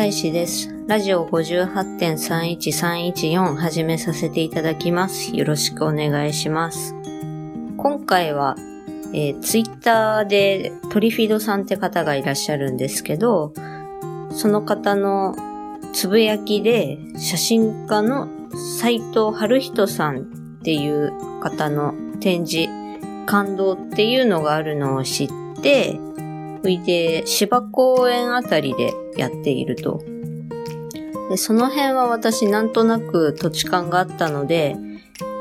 高野菜祭祀です。ラジオ58.31314始めさせていただきます。よろしくお願いします。今回は、えー、ツイッターでトリフィードさんって方がいらっしゃるんですけど、その方のつぶやきで写真家の斉藤春人さんっていう方の展示、感動っていうのがあるのを知って、そいで芝公園あたりでやっていると。で、その辺は私なんとなく土地勘があったので、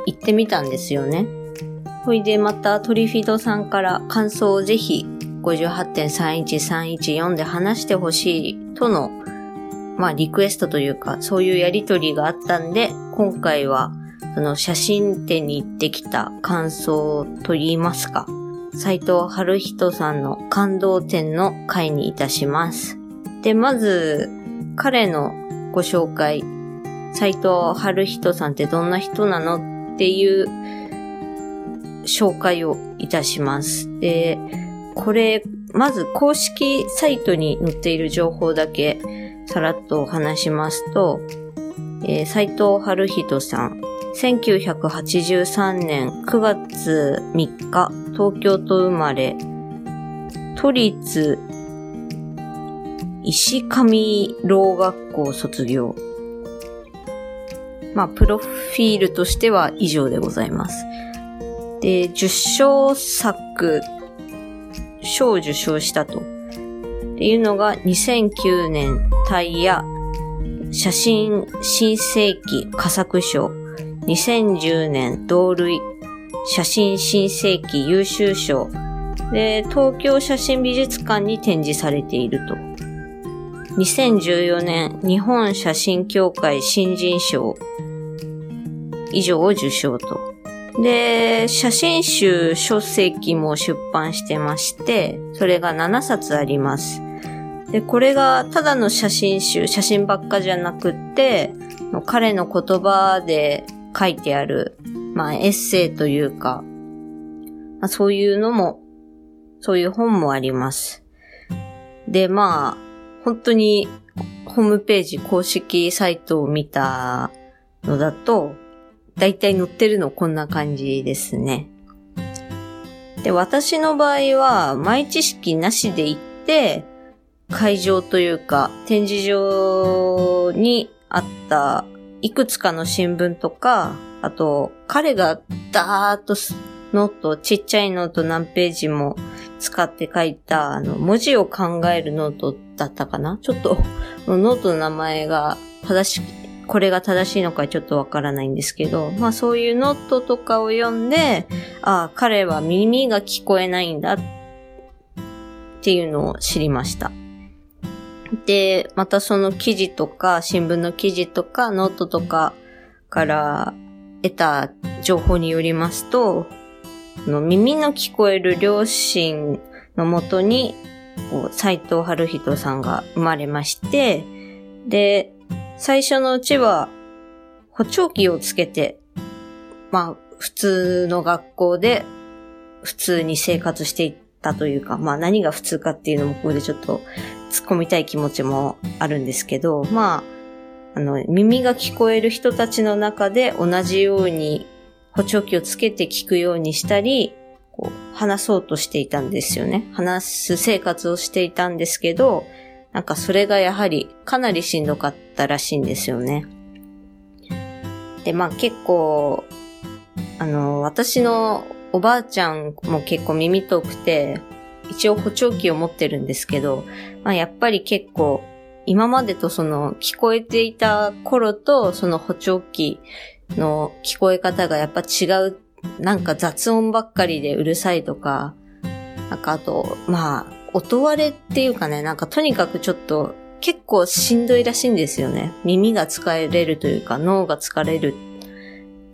行ってみたんですよね。ほいでまたトリフィドさんから感想をぜひ58.31314で話してほしいとの、まあリクエストというか、そういうやりとりがあったんで、今回はその写真展に行ってきた感想と言いますか、斉藤春人さんの感動展の回にいたします。で、まず、彼のご紹介、斉藤春人さんってどんな人なのっていう紹介をいたします。で、これ、まず公式サイトに載っている情報だけさらっとお話しますと、えー、斉藤春人さん、1983年9月3日、東京都生まれ、都立石上老学校卒業。まあ、プロフィールとしては以上でございます。で、受賞作、賞を受賞したと。っていうのが2009年タイヤ写真新世紀佳作賞。2010年同類写真新世紀優秀賞で東京写真美術館に展示されていると。2014年日本写真協会新人賞以上を受賞と。で写真集書籍も出版してましてそれが7冊あります。でこれがただの写真集写真ばっかじゃなくって彼の言葉で書いてある、まあ、エッセイというか、まあ、そういうのも、そういう本もあります。で、まあ、本当に、ホームページ公式サイトを見たのだと、だいたい載ってるのこんな感じですね。で、私の場合は、前知識なしで行って、会場というか、展示場にあったいくつかの新聞とか、あと、彼がダーッとノート、ちっちゃいノート何ページも使って書いた、あの、文字を考えるノートだったかな？ちょっと、ノートの名前が正し、これが正しいのかちょっとわからないんですけど、まあそういうノートとかを読んで、ああ、彼は耳が聞こえないんだっていうのを知りました。で、またその記事とか、新聞の記事とか、ノートとかから得た情報によりますと、の耳の聞こえる両親のもとに、斎藤春人さんが生まれまして、で、最初のうちは補聴器をつけて、まあ、普通の学校で普通に生活していったというか、まあ何が普通かっていうのもここでちょっと突っ込みたい気持ちもあるんですけど、まあ、あの、耳が聞こえる人たちの中で同じように補聴器をつけて聞くようにしたり、こう話そうとしていたんですよね。話す生活をしていたんですけど、なんかそれがやはりかなりしんどかったらしいんですよね。で、まあ結構、あの、私のおばあちゃんも結構耳遠くて、一応補聴器を持ってるんですけど、まあやっぱり結構今までとその聞こえていた頃とその補聴器の聞こえ方がやっぱ違う、なんか雑音ばっかりでうるさいとか、なんかあと、まあ、音割れっていうかね、なんかとにかくちょっと結構しんどいらしいんですよね。耳が疲れるというか脳が疲れる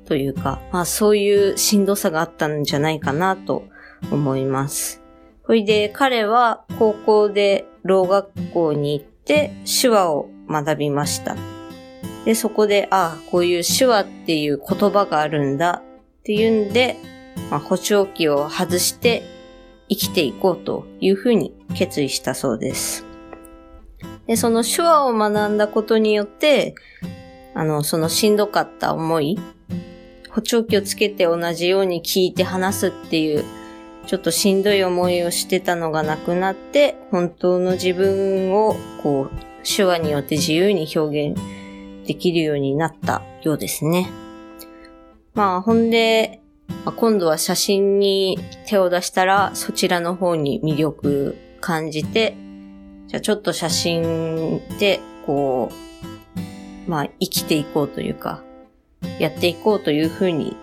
というか、まあそういうしんどさがあったんじゃないかなと思います。ほいで、彼は高校で老学校に行って手話を学びました。で、そこで、ああ、こういう手話っていう言葉があるんだっていうんで、まあ、補聴器を外して生きていこうというふうに決意したそうです。で、その手話を学んだことによって、あの、そのしんどかった思い、補聴器をつけて同じように聞いて話すっていう、ちょっとしんどい思いをしてたのがなくなって、本当の自分を、こう、手話によって自由に表現できるようになったようですね。まあ、ほんで、あ、今度は写真に手を出したら、そちらの方に魅力感じて、じゃあちょっと写真で、こう、まあ、生きていこうというか、やっていこうという風に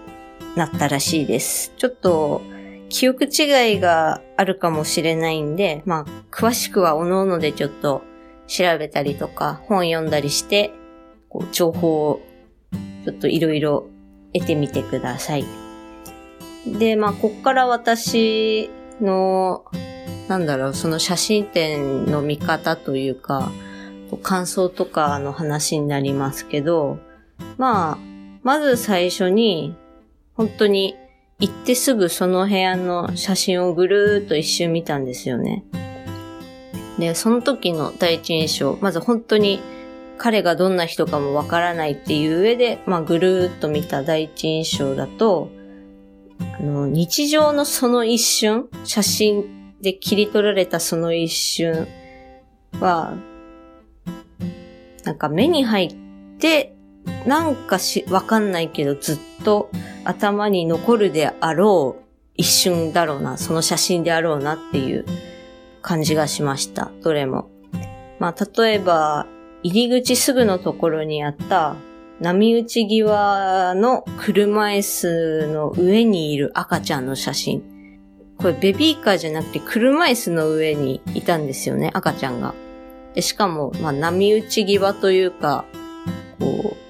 なったらしいです。ちょっと、記憶違いがあるかもしれないんで、まあ、詳しくは各々でちょっと調べたりとか、本読んだりして、こう、情報をちょっといろいろ得てみてください。で、まあ、こっから私の、なんだろう、その写真展の見方というか、感想とかの話になりますけど、まあ、まず最初に、本当に行ってすぐその部屋の写真をぐるーっと一周見たんですよね。で、その時の第一印象、まず本当に彼がどんな人かもわからないっていう上で、まあぐるーっと見た第一印象だと、あの、日常のその一瞬、写真で切り取られたその一瞬は、なんか目に入って、なんかし、わかんないけどずっと頭に残るであろう一瞬だろうな、その写真であろうなっていう感じがしました。どれも。まあ、例えば、入り口すぐのところにあった波打ち際の車椅子の上にいる赤ちゃんの写真。これベビーカーじゃなくて車椅子の上にいたんですよね、赤ちゃんが。でしかも、まあ、波打ち際というか、こう、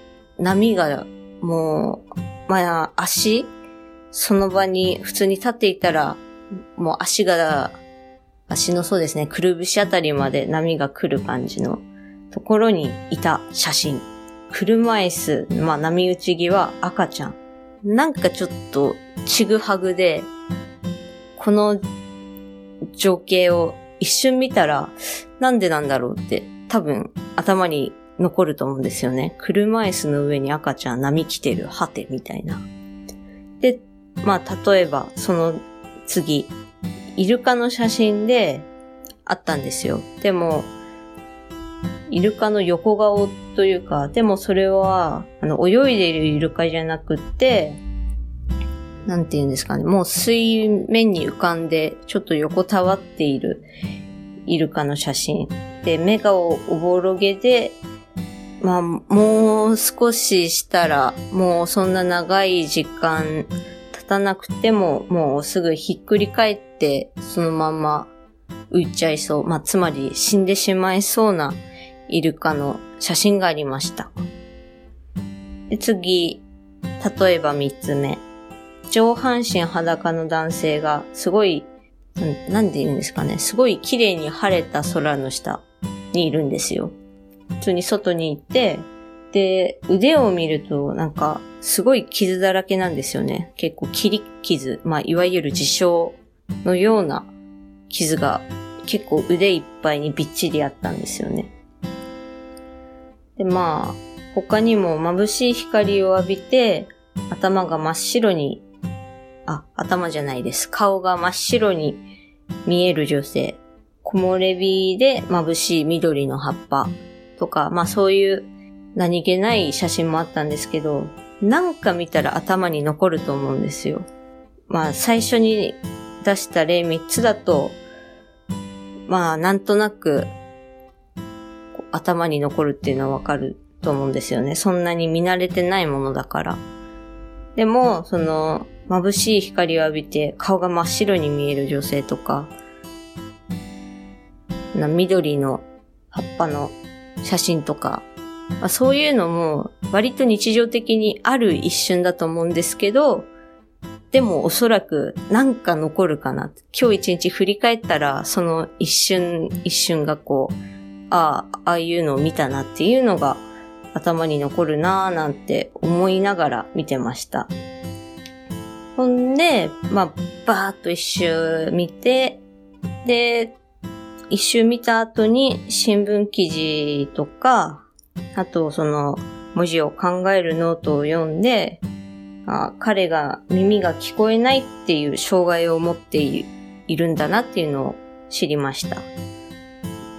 波がもう、まあ、足その場に普通に立っていたら、もう足が、足のそうですね、くるぶしあたりまで波が来る感じのところにいた写真。車椅子、まあ波打ち際赤ちゃん。なんかちょっとちぐはぐで、この情景を一瞬見たら、なんでなんだろうって多分頭に残ると思うんですよね。車椅子の上に赤ちゃん波来てる、はて、みたいな。で、まあ例えばその次、イルカの写真であったんですよ。でも、イルカの横顔というか、でもそれは、あの、泳いでいるイルカじゃなくって、なんて言うんですかね、もう水面に浮かんで、ちょっと横たわっているイルカの写真。で、目がおぼろげで、まあ、もう少ししたら、もうそんな長い時間経たなくても、もうすぐひっくり返って、そのまま浮いちゃいそう。まあ、つまり死んでしまいそうなイルカの写真がありました。で次、例えば三つ目。上半身裸の男性がすごい、なんで言うんですかね。すごい綺麗に晴れた空の下にいるんですよ。普通に外に行って、で、腕を見るとなんかすごい傷だらけなんですよね。結構切り傷、まあいわゆる自傷のような傷が結構腕いっぱいにびっちりあったんですよね。で、まあ、他にも眩しい光を浴びて、頭が真っ白に、あ、頭じゃないです。顔が真っ白に見える女性。木漏れ日で眩しい緑の葉っぱとか、まあそういう何気ない写真もあったんですけど、なんか見たら頭に残ると思うんですよ。まあ最初に出した例3つだと、まあなんとなく頭に残るっていうのはわかると思うんですよね。そんなに見慣れてないものだから。でも、その、眩しい光を浴びて顔が真っ白に見える女性とか、な緑の葉っぱの写真とか、まあ、そういうのも割と日常的にある一瞬だと思うんですけど、でもおそらくなんか残るかな。今日一日振り返ったら、その一瞬一瞬がこう、ああ、ああいうのを見たなっていうのが頭に残るなぁなんて思いながら見てました。ほんで、まあ、バーっと一周見て、で、一周見た後に新聞記事とか、あとその文字を考えるノートを読んで、あ彼が耳が聞こえないっていう障害を持っているんだなっていうのを知りました。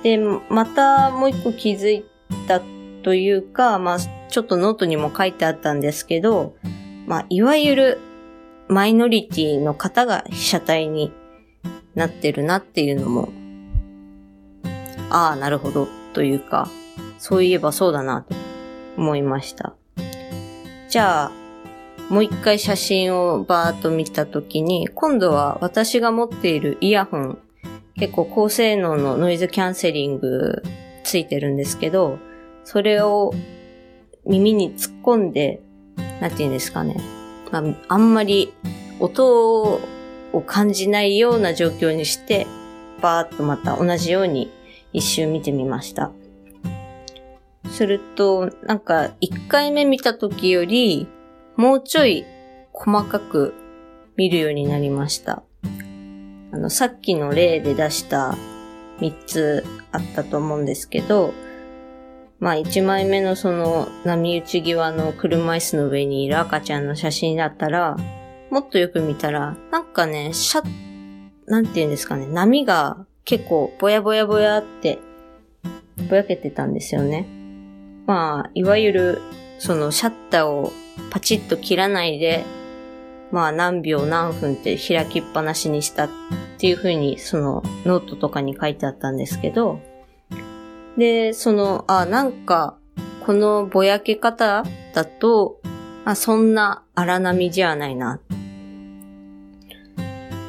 で、またもう一個気づいたというか、まあ、ちょっとノートにも書いてあったんですけど、まあ、いわゆるマイノリティの方が被写体になってるなっていうのも、ああ、なるほど、というか、そういえばそうだな、と思いました。じゃあ、もう一回写真をバーッと見たときに、今度は私が持っているイヤホン、結構高性能のノイズキャンセリングついてるんですけど、それを耳に突っ込んで、なんて言うんですかね。まあ、あんまり音を感じないような状況にして、バーッとまた同じように一周見てみました。すると、なんか一回目見た時より、もうちょい細かく見るようになりました。あの、さっきの例で出した3つあったと思うんですけど、まあ1枚目のその波打ち際の車椅子の上にいる赤ちゃんの写真だったら、もっとよく見たら、なんかね、シャッ、なんて言うんですかね、波が結構ぼやぼやぼやって、ぼやけてたんですよね。まあ、いわゆる、そのシャッターをパチッと切らないで、まあ何秒何分って開きっぱなしにしたっていう風にそのノートとかに書いてあったんですけど、で、その、あ、なんか、このぼやけ方だと、あ、そんな荒波じゃないな。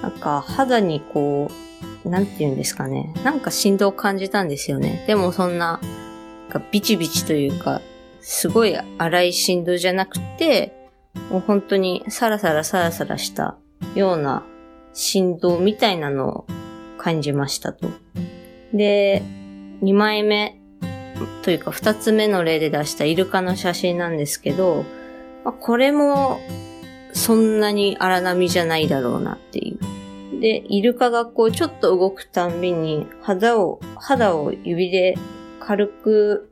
なんか、肌にこう、なんて言うんですかね。なんか振動を感じたんですよね。でもそんな、ビチビチというか、すごい荒い振動じゃなくて、もう本当にサラサラサラサラしたような振動みたいなのを感じましたと。で、2枚目というか2つ目の例で出したイルカの写真なんですけど、これもそんなに荒波じゃないだろうなっていう。で、イルカがこうちょっと動くたんびに肌を、肌を指で軽く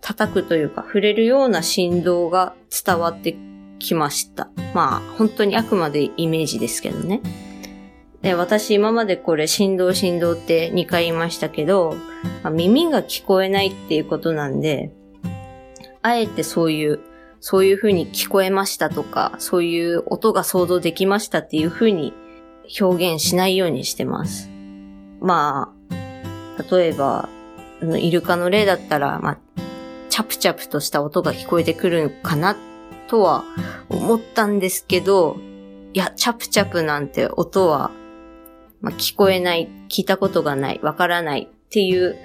叩くというか触れるような振動が伝わってきました。まあ本当にあくまでイメージですけどね。で、私今までこれ振動振動って2回言いましたけど、ま、耳が聞こえないっていうことなんで、あえてそういう、そういう風に聞こえましたとか、そういう音が想像できましたっていう風に表現しないようにしてます。まあ、例えば、イルカの例だったら、まあ、チャプチャプとした音が聞こえてくるかなとは思ったんですけど、いや、チャプチャプなんて音はまあ、聞こえない、聞いたことがない、わからないっていう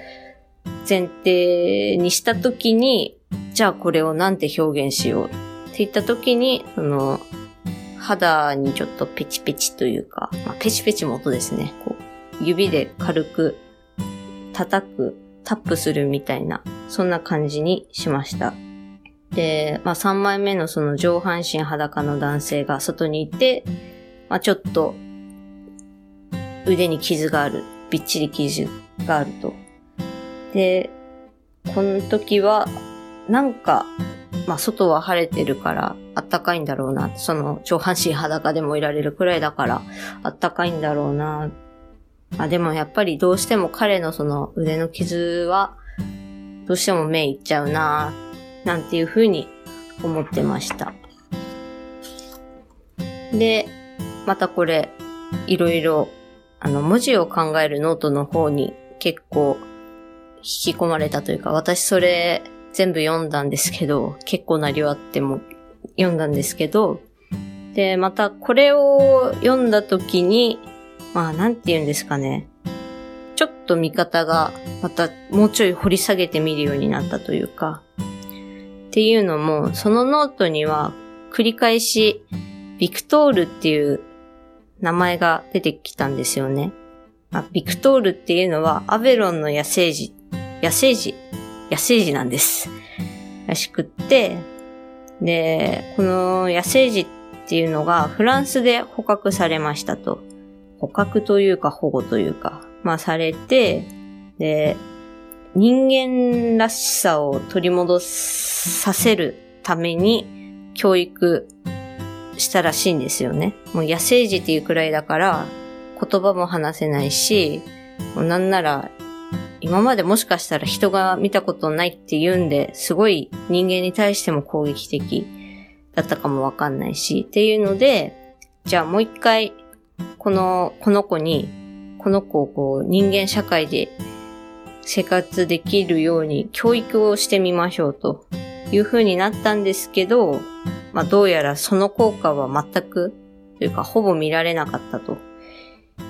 前提にしたときに、じゃあこれをなんて表現しようって言ったときに、その、肌にちょっとペチペチというか、まあ、ペチペチも音ですね。こう指で軽く叩く、タップするみたいな、そんな感じにしました。で、まあ3枚目のその上半身裸の男性が外にいて、まあちょっと腕に傷がある。びっちり傷があると。で、この時は、なんか、まあ、外は晴れてるからあったかいんだろうな。その上半身裸でもいられるくらいだからあったかいんだろうな。あでもやっぱりどうしても彼のその腕の傷はどうしても目いっちゃうな。なんていうふうに思ってました。で、またこれ、いろいろあの、文字を考えるノートの方に結構引き込まれたというか、私それ全部読んだんですけど、結構な量あっても読んだんですけど、で、またこれを読んだ時に、まあなんて言うんですかね。ちょっと見方がまたもうちょい掘り下げてみるようになったというか、っていうのも、そのノートには繰り返しビクトールっていう名前が出てきたんですよね。まあ、ビクトールっていうのはアベロンの野生児、野生児、野生児なんです。らしくって、で、この野生児っていうのがフランスで捕獲されましたと。捕獲というか保護というか、まあされて、で、人間らしさを取り戻させるために教育したらしいんですよね。もう野生児っていうくらいだから言葉も話せないし、もうなんなら今までもしかしたら人が見たことないって言うんで、すごい人間に対しても攻撃的だったかもわかんないし、っていうので、じゃあもう一回、この、この子に、この子をこう人間社会で生活できるように教育をしてみましょうという風になったんですけど、まあどうやらその効果は全く、というかほぼ見られなかったと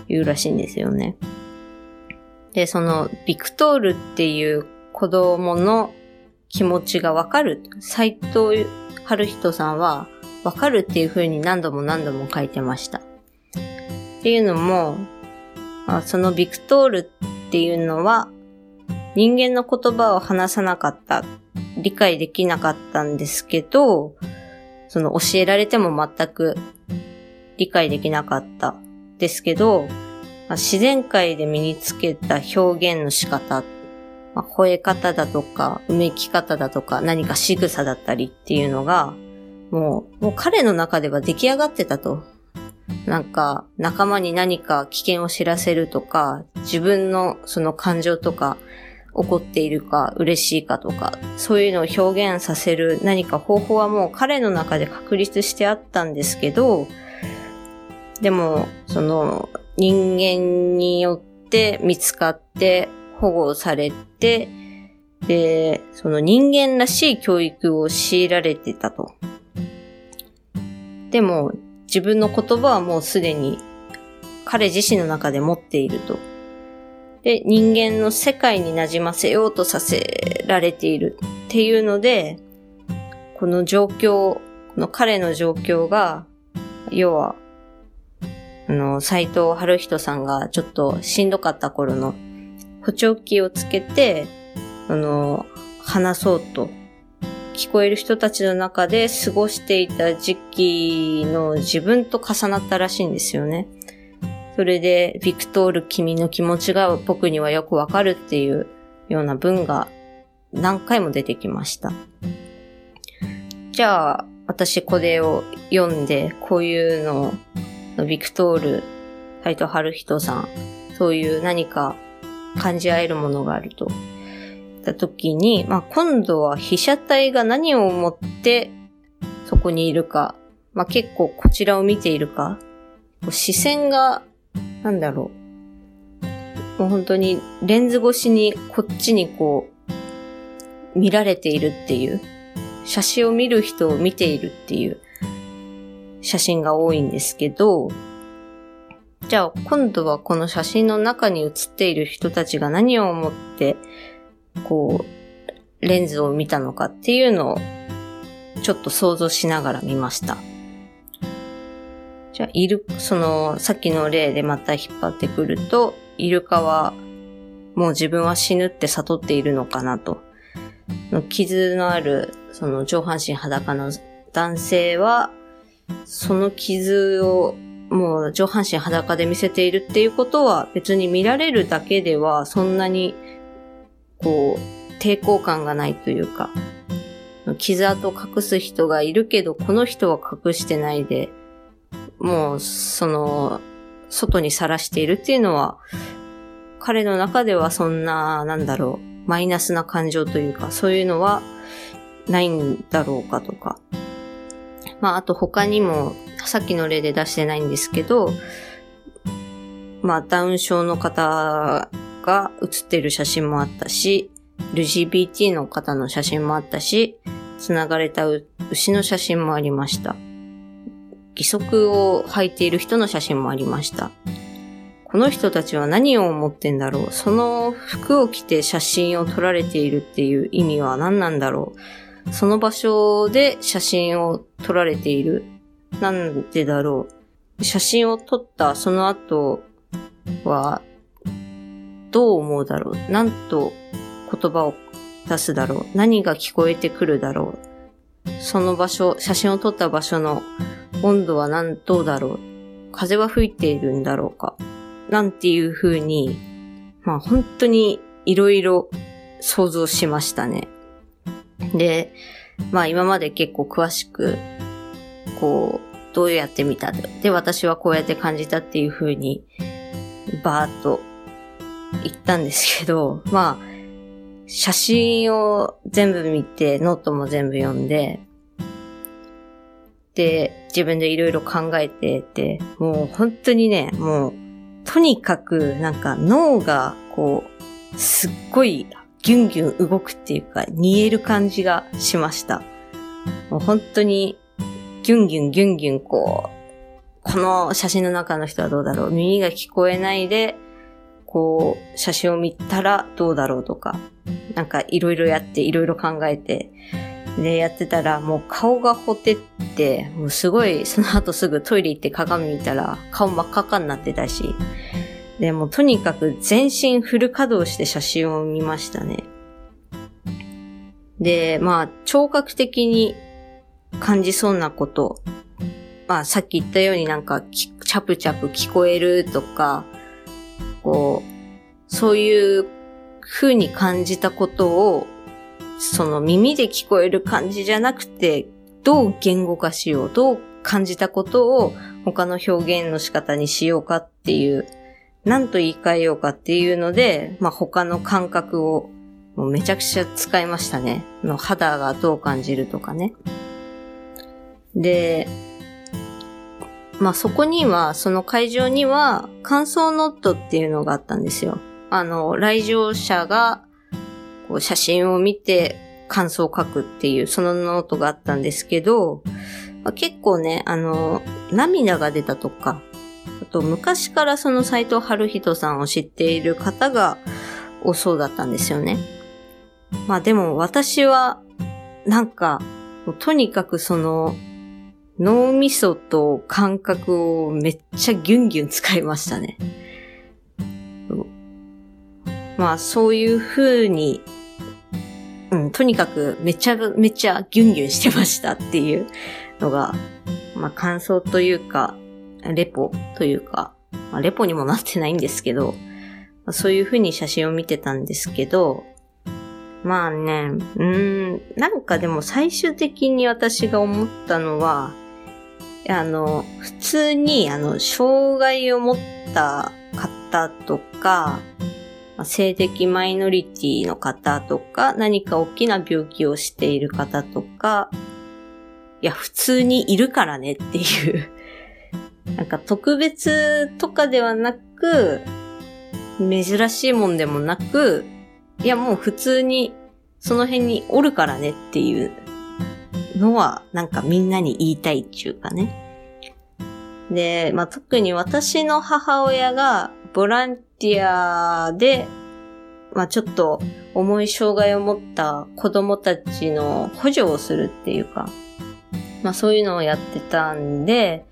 いうらしいんですよね。で、その、ビクトールっていう子供の気持ちがわかる。斎藤春人さんは、わかるっていう風に何度も何度も書いてました。っていうのも、そのビクトールっていうのは、人間の言葉を話さなかった、理解できなかったんですけど、その教えられても全く理解できなかったですけど、まあ、自然界で身につけた表現の仕方、まあ、吠え方だとか、うめき方だとか、何か仕草だったりっていうのが、もう、もう彼の中では出来上がってたと。なんか、仲間に何か危険を知らせるとか、自分のその感情とか、怒っているか、嬉しいかとか、そういうのを表現させる何か方法はもう彼の中で確立してあったんですけど、でも、その、人間によって見つかって保護されて、で、その人間らしい教育を強いられてたと。でも、自分の言葉はもうすでに彼自身の中で持っていると。で、人間の世界に馴染ませようとさせられているっていうので、この状況、この彼の状況が、要はあの、斎藤春人さんがちょっとしんどかった頃の補聴器をつけて、あの、話そうと、聞こえる人たちの中で過ごしていた時期の自分と重なったらしいんですよね。それで、ビクトール君の気持ちが僕にはよくわかるっていうような文が何回も出てきました。じゃあ、私これを読んで、こういうのをビクトール、斎藤春人さん、そういう何か感じ合えるものがあると。た時に、まあ、今度は被写体が何を思ってそこにいるか、まあ、結構こちらを見ているか、視線が、なんだろう。もう本当にレンズ越しにこっちにこう、見られているっていう、写真を見る人を見ているっていう、写真が多いんですけど、じゃあ今度はこの写真の中に写っている人たちが何を思って、こう、レンズを見たのかっていうのをちょっと想像しながら見ました。じゃあ、イル、その、さっきの例でまた引っ張ってくると、イルカはもう自分は死ぬって悟っているのかなと。傷のある、その上半身裸の男性は、その傷をもう上半身裸で見せているっていうことは別に見られるだけではそんなにこう抵抗感がないというか傷跡隠す人がいるけどこの人は隠してないでもうその外にさらしているっていうのは彼の中ではそんななんだろうマイナスな感情というかそういうのはないんだろうかとか。まあ、あと他にも、さっきの例で出してないんですけど、まあ、ダウン症の方が写ってる写真もあったし、LGBT の方の写真もあったし、繋がれた牛の写真もありました。義足を履いている人の写真もありました。この人たちは何を思ってんだろうその服を着て写真を撮られているっていう意味は何なんだろうその場所で写真を撮られている。なんでだろう。写真を撮ったその後は、どう思うだろう。なんと言葉を出すだろう。何が聞こえてくるだろう。その場所、写真を撮った場所の温度は何、どうだろう。風は吹いているんだろうか。なんていう風にまあ本当にいろいろ想像しましたね。で、まあ今まで結構詳しく、こう、どうやってみたで、私はこうやって感じたっていう風に、バーっと言ったんですけど、まあ、写真を全部見て、ノートも全部読んで、で、自分でいろいろ考えてて、もう本当にね、もう、とにかくなんか脳がこう、すっごいギュンギュン動くっていうか、煮える感じがしました。もう本当に、ギュンギュンギュンギュンこう、この写真の中の人はどうだろう耳が聞こえないで、こう、写真を見たらどうだろうとか、なんかいろいろやっていろいろ考えて、で、やってたらもう顔がほてって、もうすごい、その後すぐトイレ行って鏡見たら顔真っ赤っかになってたし、で、もとにかく全身フル稼働して写真を見ましたね。で、まあ、聴覚的に感じそうなこと、まあ、さっき言ったようになんか、チャプチャプ聞こえるとか、こう、そういう風に感じたことを、その耳で聞こえる感じじゃなくて、どう言語化しよう、どう感じたことを他の表現の仕方にしようかっていう、何と言い換えようかっていうので、まあ、他の感覚をもうめちゃくちゃ使いましたね。の肌がどう感じるとかね。で、まあそこには、その会場には、感想ノートっていうのがあったんですよ。あの、来場者が、こう写真を見て感想を書くっていう、そのノートがあったんですけど、まあ、結構ね、あの、涙が出たとか、あと昔からその斎藤春人さんを知っている方が多そうだったんですよね。まあでも私は、なんか、とにかくその、脳みそと感覚をめっちゃギュンギュン使いましたね。まあそういう風に、うん、とにかくめちゃめちゃギュンギュンしてましたっていうのが、まあ感想というか、レポというか、まあ、レポにもなってないんですけど、まあ、そういう風に写真を見てたんですけど、まあね、うーん、なんかでも最終的に私が思ったのは、あの、普通に、あの、障害を持った方とか、性的マイノリティの方とか、何か大きな病気をしている方とか、いや、普通にいるからねっていうなんか特別とかではなく、珍しいもんでもなく、いやもう普通にその辺におるからねっていうのは、なんかみんなに言いたいっていうかね。で、まあ、特に私の母親がボランティアで、まあ、ちょっと重い障害を持った子供たちの補助をするっていうか、まあ、そういうのをやってたんで、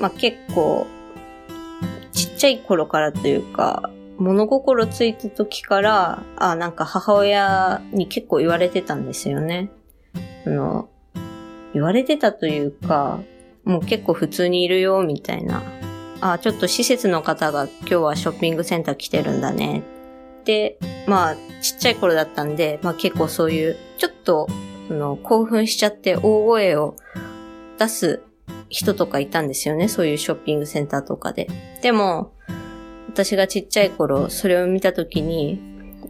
まあ、結構、ちっちゃい頃からというか、物心ついた時から、あ、なんか母親に結構言われてたんですよね。あの、言われてたというか、もう結構普通にいるよ、みたいな。あ、ちょっと施設の方が今日はショッピングセンター来てるんだね。で、まあ、ちっちゃい頃だったんで、まあ結構そういう、ちょっと、その、興奮しちゃって大声を出す人とかいたんですよね。そういうショッピングセンターとかで。でも、私がちっちゃい頃、それを見たときに、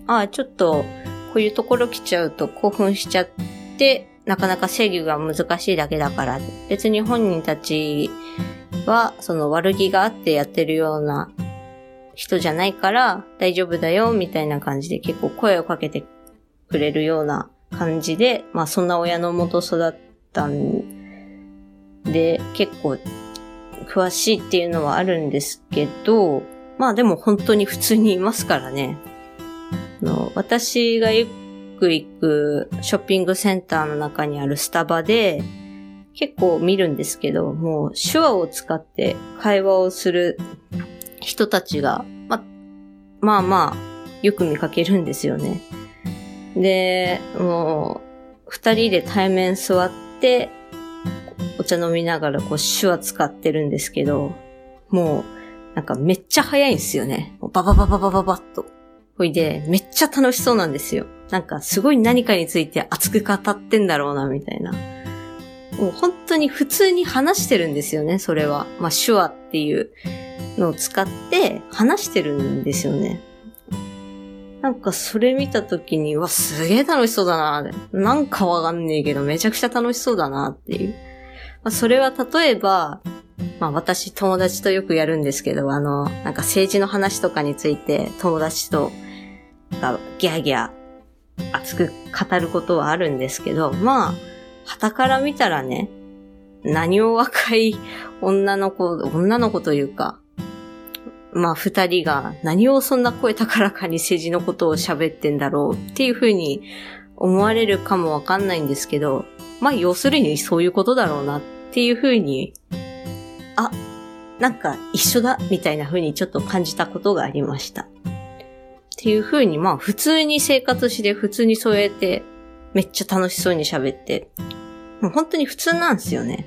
ああ、ちょっと、こういうところ来ちゃうと興奮しちゃって、なかなか制御が難しいだけだから、別に本人たちは、その悪気があってやってるような人じゃないから大丈夫だよ、みたいな感じで結構声をかけてくれるような感じで、まあそんな親のもと育ったんで、結構詳しいっていうのはあるんですけど、まあでも本当に普通にいますからね。の私がよく行くショッピングセンターの中にあるスタバで、結構見るんですけど、もう手話を使って会話をする人たちが、ま、まあまあ、よく見かけるんですよね。で、もう、二人で対面座って、お茶飲みながらこう手話使ってるんですけど、もう、なんかめっちゃ早いんですよね。バババババババッと。ほいで、めっちゃ楽しそうなんですよ。なんかすごい何かについて熱く語ってんだろうな、みたいな。もう本当に普通に話してるんですよね、それは。まあ手話っていうのを使って話してるんですよね。なんかそれ見たときに、わ、すげえ楽しそうだな。なんかわかんねえけど、めちゃくちゃ楽しそうだなっていう。まあ、それは例えば、まあ私友達とよくやるんですけど、あの、なんか政治の話とかについて友達とギャーギャー熱く語ることはあるんですけど、まあ、旗から見たらね、何を若い女の子、女の子というか、まあ二人が何をそんな声高らかに政治のことを喋ってんだろうっていうふうに思われるかもわかんないんですけど、まあ要するにそういうことだろうなっていうふうに、あ、なんか一緒だみたいなふうにちょっと感じたことがありました。っていうふうにまあ普通に生活して普通にそうやってめっちゃ楽しそうに喋って、もう本当に普通なんですよね。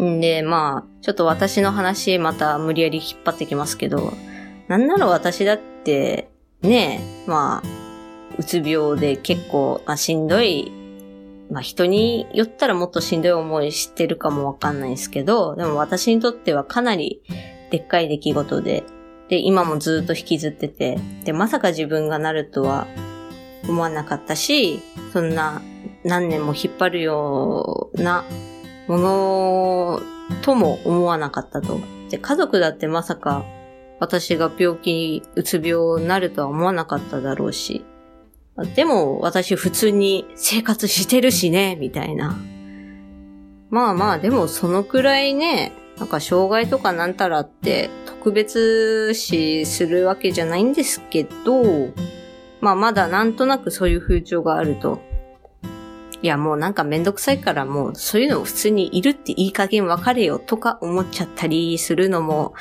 んで、まあ、ちょっと私の話また無理やり引っ張ってきますけど、なんなら私だって、ねえ、まあ、うつ病で結構、まあ、しんどい、まあ人によったらもっとしんどい思いしてるかもわかんないですけど、でも私にとってはかなりでっかい出来事で、で、今もずっと引きずってて、で、まさか自分がなるとは思わなかったし、そんな何年も引っ張るようなものとも思わなかったと。で、家族だってまさか私が病気、うつ病になるとは思わなかっただろうし。でも私普通に生活してるしね、みたいな。まあまあ、でもそのくらいね、なんか障害とかなんたらって特別視するわけじゃないんですけど、まあまだなんとなくそういう風潮があると。いや、もうなんかめんどくさいからもうそういうの普通にいるっていい加減分かれよとか思っちゃったりするのも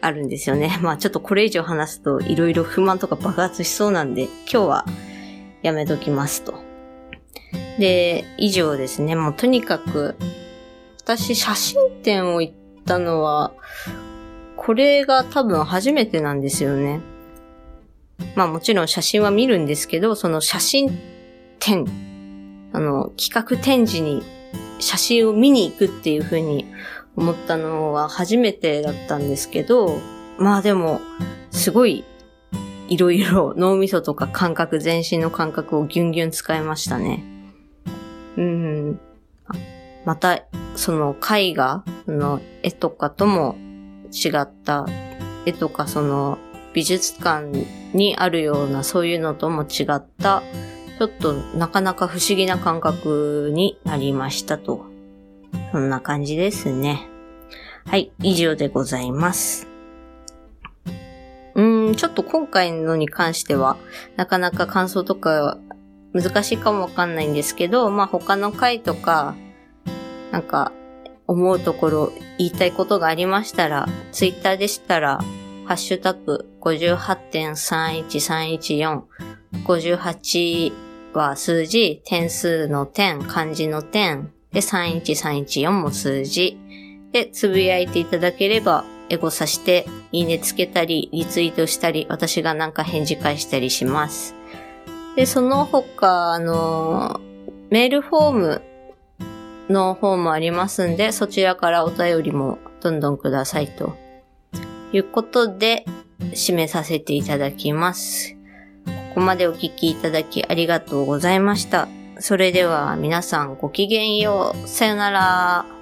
あるんですよね。まあちょっとこれ以上話すと色々不満とか爆発しそうなんで今日はやめときますと。で、以上ですね。もうとにかく私写真展を行ったのはこれが多分初めてなんですよね。まあもちろん写真は見るんですけど、その写真展あの、企画展示に写真を見に行くっていう風に思ったのは初めてだったんですけど、まあでも、すごい、いろいろ脳みそとか感覚、全身の感覚をギュンギュン使いましたね。うん。また、その絵画の絵とかとも違った絵とかその美術館にあるようなそういうのとも違ったちょっとなかなか不思議な感覚になりましたと。そんな感じですね。はい、以上でございます。うーん、ちょっと今回のに関しては、なかなか感想とか難しいかもわかんないんですけど、まあ他の回とか、なんか思うところ言いたいことがありましたら、ツイッターでしたら、ハッシュタグ58.31314 58は数字、点数の点、漢字の点、で、31314も数字。で、つぶやいていただければ、エゴさして、いいねつけたり、リツイートしたり、私がなんか返事返したりします。で、その他、あの、メールフォームの方もありますんで、そちらからお便りもどんどんくださいと。いうことで、締めさせていただきます。ここまでお聞きいただきありがとうございました。それでは皆さんごきげんよう。さよなら。